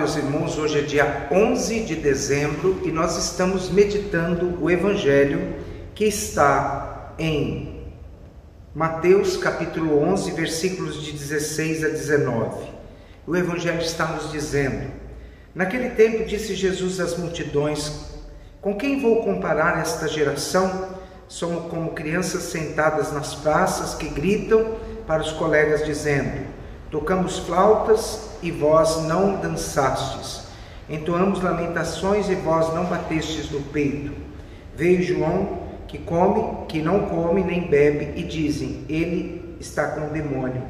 meus irmãos. Hoje é dia 11 de dezembro e nós estamos meditando o Evangelho que está em Mateus capítulo 11, versículos de 16 a 19. O Evangelho está nos dizendo: Naquele tempo disse Jesus às multidões: Com quem vou comparar esta geração? Somos como crianças sentadas nas praças que gritam para os colegas, dizendo: Tocamos flautas e vós não dançastes. Entoamos lamentações e vós não batestes no peito. Veio João, que come, que não come nem bebe, e dizem: Ele está com o demônio.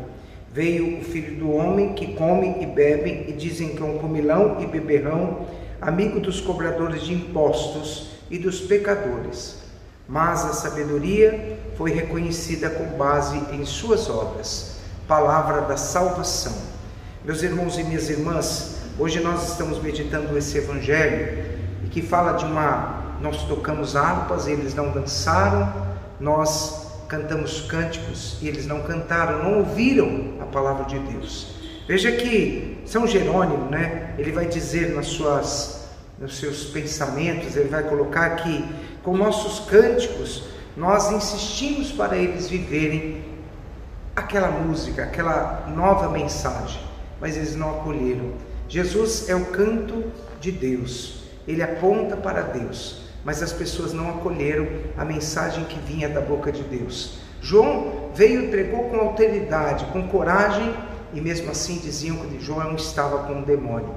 Veio o filho do homem, que come e bebe, e dizem que é um comilão e beberrão, amigo dos cobradores de impostos e dos pecadores. Mas a sabedoria foi reconhecida com base em suas obras. Palavra da salvação. Meus irmãos e minhas irmãs, hoje nós estamos meditando esse evangelho e que fala de uma nós tocamos harpas, eles não dançaram, nós cantamos cânticos e eles não cantaram, não ouviram a palavra de Deus. Veja que São Jerônimo, né, ele vai dizer nas suas nos seus pensamentos, ele vai colocar que com nossos cânticos nós insistimos para eles viverem aquela música, aquela nova mensagem mas eles não acolheram. Jesus é o canto de Deus, ele aponta para Deus, mas as pessoas não acolheram a mensagem que vinha da boca de Deus. João veio e pregou com autoridade, com coragem, e mesmo assim diziam que João estava com um demônio.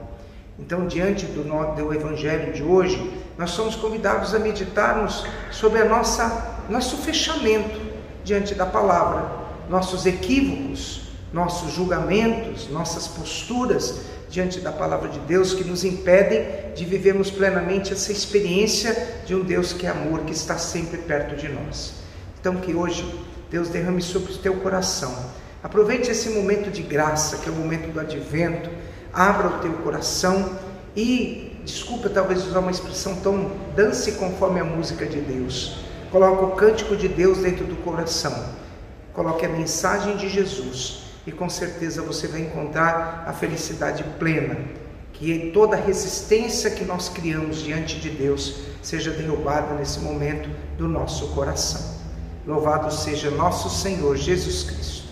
Então, diante do, do evangelho de hoje, nós somos convidados a meditarmos sobre a nossa nosso fechamento diante da palavra, nossos equívocos, nossos julgamentos, nossas posturas diante da palavra de Deus que nos impedem de vivermos plenamente essa experiência de um Deus que é amor, que está sempre perto de nós. Então, que hoje Deus derrame sobre o teu coração. Aproveite esse momento de graça, que é o momento do advento, abra o teu coração e, desculpa talvez usar uma expressão tão dance conforme a música de Deus. Coloque o cântico de Deus dentro do coração. Coloque a mensagem de Jesus e com certeza você vai encontrar a felicidade plena, que toda resistência que nós criamos diante de Deus seja derrubada nesse momento do nosso coração. Louvado seja nosso Senhor Jesus Cristo.